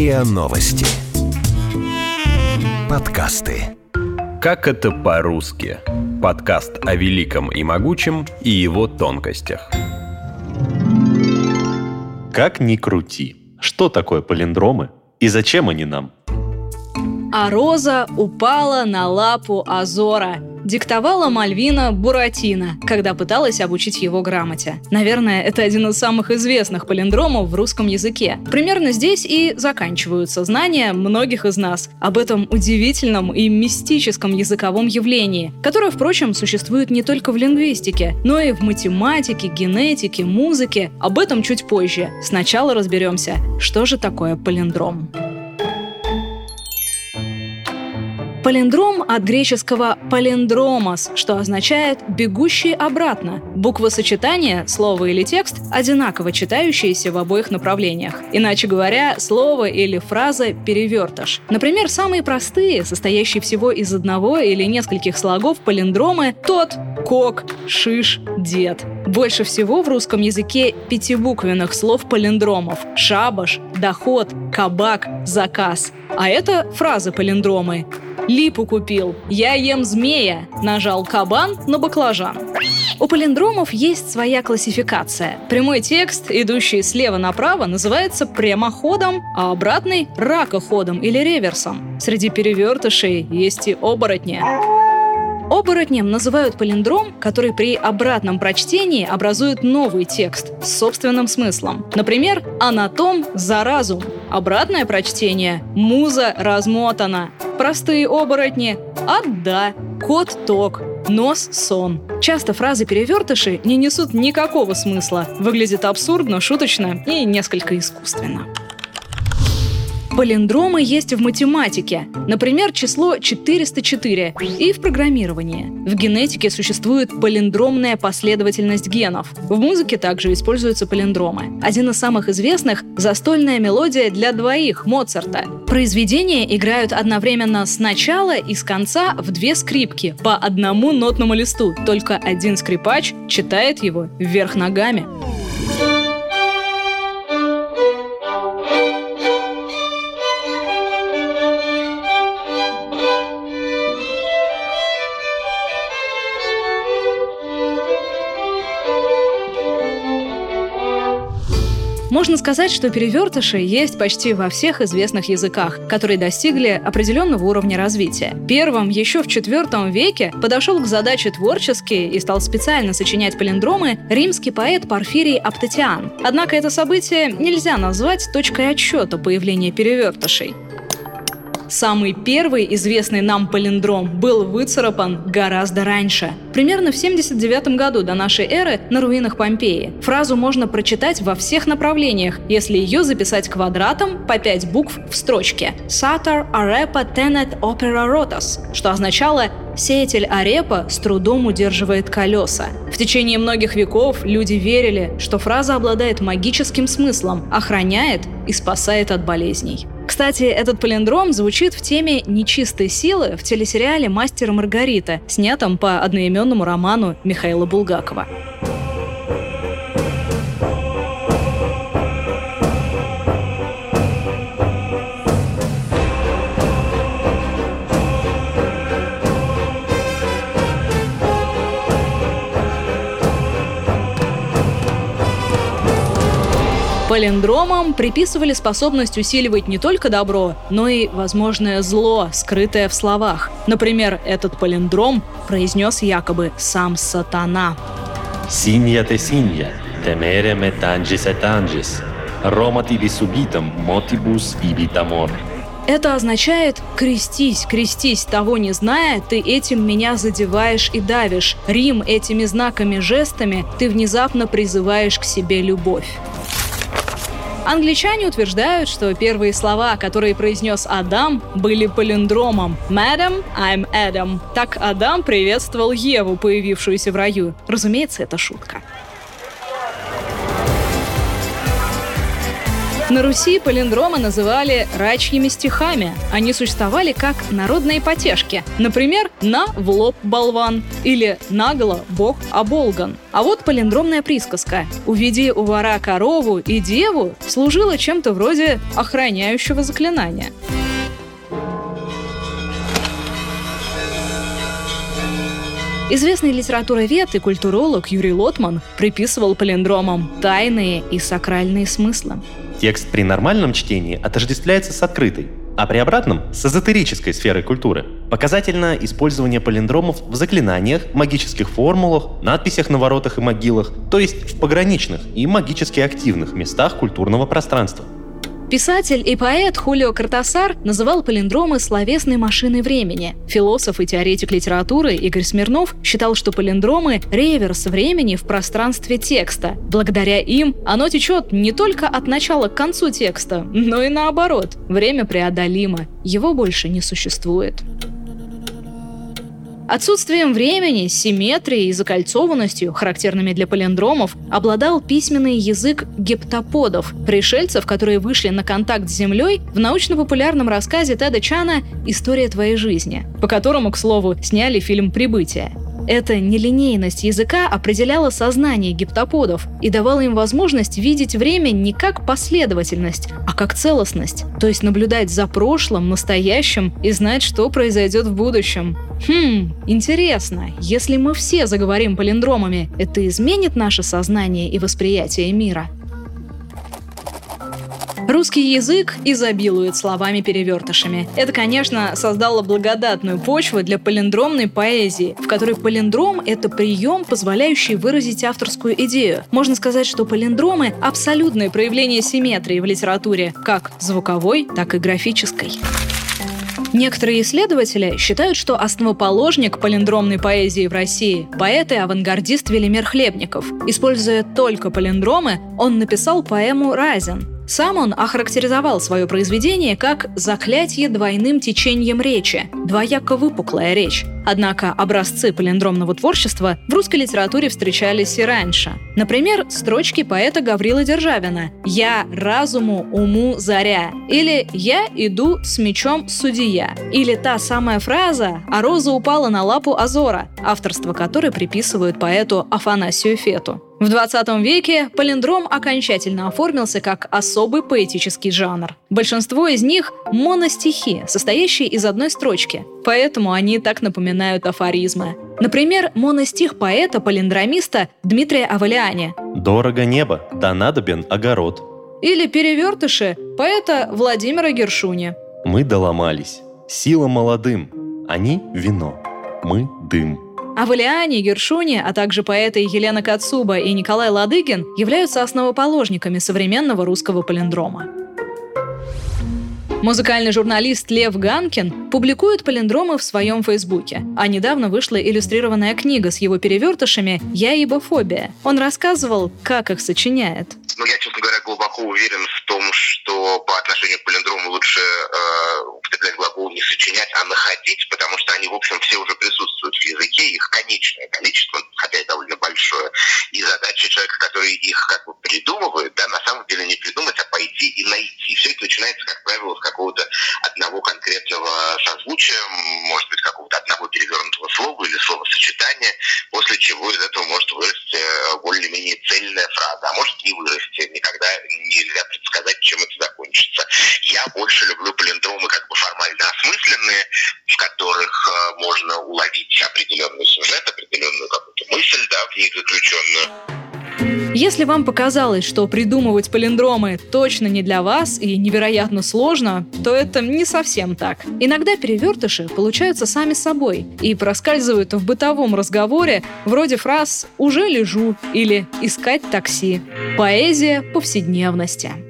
РИА Новости. Подкасты. Как это по-русски? Подкаст о великом и могучем и его тонкостях. Как ни крути. Что такое палиндромы и зачем они нам? А роза упала на лапу Азора – диктовала Мальвина Буратино, когда пыталась обучить его грамоте. Наверное, это один из самых известных палиндромов в русском языке. Примерно здесь и заканчиваются знания многих из нас об этом удивительном и мистическом языковом явлении, которое, впрочем, существует не только в лингвистике, но и в математике, генетике, музыке. Об этом чуть позже. Сначала разберемся, что же такое палиндром. Палиндром от греческого «палиндромос», что означает «бегущий обратно». Буква сочетания, слово или текст, одинаково читающиеся в обоих направлениях. Иначе говоря, слово или фраза «перевертыш». Например, самые простые, состоящие всего из одного или нескольких слогов палиндромы «тот», «кок», «шиш», «дед». Больше всего в русском языке пятибуквенных слов палиндромов – шабаш, доход, кабак, заказ. А это фразы палиндромы Липу купил. Я ем змея. Нажал кабан на баклажан. У палиндромов есть своя классификация. Прямой текст, идущий слева направо, называется прямоходом, а обратный – ракоходом или реверсом. Среди перевертышей есть и оборотни. Оборотнем называют палиндром, который при обратном прочтении образует новый текст с собственным смыслом. Например, «анатом за разум». Обратное прочтение «муза размотана». Простые оборотни «отда», «кот-ток», нос-сон. Часто фразы перевертыши не несут никакого смысла, выглядит абсурдно, шуточно и несколько искусственно. Палиндромы есть в математике, например, число 404, и в программировании. В генетике существует палиндромная последовательность генов. В музыке также используются палиндромы. Один из самых известных — «Застольная мелодия для двоих» Моцарта. Произведения играют одновременно с начала и с конца в две скрипки по одному нотному листу, только один скрипач читает его вверх ногами. Можно сказать, что перевертыши есть почти во всех известных языках, которые достигли определенного уровня развития. Первым еще в IV веке подошел к задаче творчески и стал специально сочинять палиндромы римский поэт Порфирий Аптотиан. Однако это событие нельзя назвать точкой отсчета появления перевертышей. Самый первый известный нам палиндром был выцарапан гораздо раньше. Примерно в 79 году до нашей эры на руинах Помпеи. Фразу можно прочитать во всех направлениях, если ее записать квадратом по 5 букв в строчке. Satar arepa tenet opera rotas, что означало Сеятель арепа с трудом удерживает колеса. В течение многих веков люди верили, что фраза обладает магическим смыслом, охраняет и спасает от болезней. Кстати, этот палиндром звучит в теме нечистой силы в телесериале «Мастер Маргарита», снятом по одноименному роману Михаила Булгакова. Палиндромам приписывали способность усиливать не только добро, но и возможное зло, скрытое в словах. Например, этот палиндром произнес якобы сам сатана. Синья те синья, темере метанджис этанджис, рома tibi subitum motibus ibit amor. Это означает «крестись, крестись, того не зная, ты этим меня задеваешь и давишь. Рим этими знаками, жестами ты внезапно призываешь к себе любовь». Англичане утверждают, что первые слова, которые произнес Адам, были палиндромом «Madam, I'm Adam». Так Адам приветствовал Еву, появившуюся в раю. Разумеется, это шутка. На Руси палиндромы называли рачьими стихами. Они существовали как народные потешки. Например, «на в лоб болван» или «нагло бог оболган». А вот палиндромная присказка «уведи у вора корову и деву» служила чем-то вроде охраняющего заклинания. Известный литературовед и культуролог Юрий Лотман приписывал палиндромам тайные и сакральные смыслы. Текст при нормальном чтении отождествляется с открытой, а при обратном — с эзотерической сферой культуры. Показательно использование палиндромов в заклинаниях, магических формулах, надписях на воротах и могилах, то есть в пограничных и магически активных местах культурного пространства — Писатель и поэт Хулио Картасар называл палиндромы словесной машиной времени. Философ и теоретик литературы Игорь Смирнов считал, что палиндромы — реверс времени в пространстве текста. Благодаря им оно течет не только от начала к концу текста, но и наоборот. Время преодолимо, его больше не существует. Отсутствием времени, симметрией и закольцованностью, характерными для палиндромов, обладал письменный язык гептоподов, пришельцев, которые вышли на контакт с Землей в научно-популярном рассказе Теда Чана «История твоей жизни», по которому, к слову, сняли фильм «Прибытие». Эта нелинейность языка определяла сознание гиптоподов и давала им возможность видеть время не как последовательность, а как целостность, то есть наблюдать за прошлым, настоящим и знать, что произойдет в будущем. Хм, интересно, если мы все заговорим палиндромами, это изменит наше сознание и восприятие мира? Русский язык изобилует словами-перевертышами. Это, конечно, создало благодатную почву для палиндромной поэзии, в которой палиндром — это прием, позволяющий выразить авторскую идею. Можно сказать, что палиндромы — абсолютное проявление симметрии в литературе, как звуковой, так и графической. Некоторые исследователи считают, что основоположник палиндромной поэзии в России – поэт и авангардист Велимир Хлебников. Используя только палиндромы, он написал поэму «Разин», сам он охарактеризовал свое произведение как «заклятие двойным течением речи», двояко выпуклая речь. Однако образцы палиндромного творчества в русской литературе встречались и раньше. Например, строчки поэта Гаврила Державина «Я разуму, уму, заря» или «Я иду с мечом судья» или та самая фраза «А роза упала на лапу Азора», авторство которой приписывают поэту Афанасию Фету. В 20 веке палиндром окончательно оформился как особый поэтический жанр. Большинство из них — моностихи, состоящие из одной строчки, поэтому они так напоминают афоризмы. Например, моностих поэта-палиндромиста Дмитрия Авалиани. «Дорого небо, да надобен огород». Или перевертыши поэта Владимира Гершуни. «Мы доломались. Сила молодым. Они — вино. Мы — дым». А Валиани, Гершуни, а также поэты Елена Кацуба и Николай Ладыгин являются основоположниками современного русского палиндрома. Музыкальный журналист Лев Ганкин публикует палиндромы в своем фейсбуке. А недавно вышла иллюстрированная книга с его перевертышами «Я ибо фобия». Он рассказывал, как их сочиняет. Ну, я, честно говоря, глубоко уверен в том, что по отношению к палиндрому лучше э, употреблять глагол не сочинять, а находить, потому что они, в общем, все уже присутствуют в языке, их конечное количество, хотя и довольно большое. И задача человека, который их как бы придумывает, да, на самом деле не придумать, а пойти и найти. Все это начинается, как правило, с какого-то одного конкретного созвучия, может быть, какого-то одного перевернутого слова или словосочетания, после чего из этого может вырасти э, более-менее цельная фраза, а может не вырасти. Никогда нельзя предсказать, чем это закончится. Я больше люблю палиндромы как бы формально осмысленные, в которых э, можно уловить определенный сюжет, определенную мысль, да, в них заключенную. Если вам показалось, что придумывать палиндромы точно не для вас и невероятно сложно, то это не совсем так. Иногда перевертыши получаются сами собой и проскальзывают в бытовом разговоре вроде фраз «уже лежу» или «искать такси». Поэзия повседневности.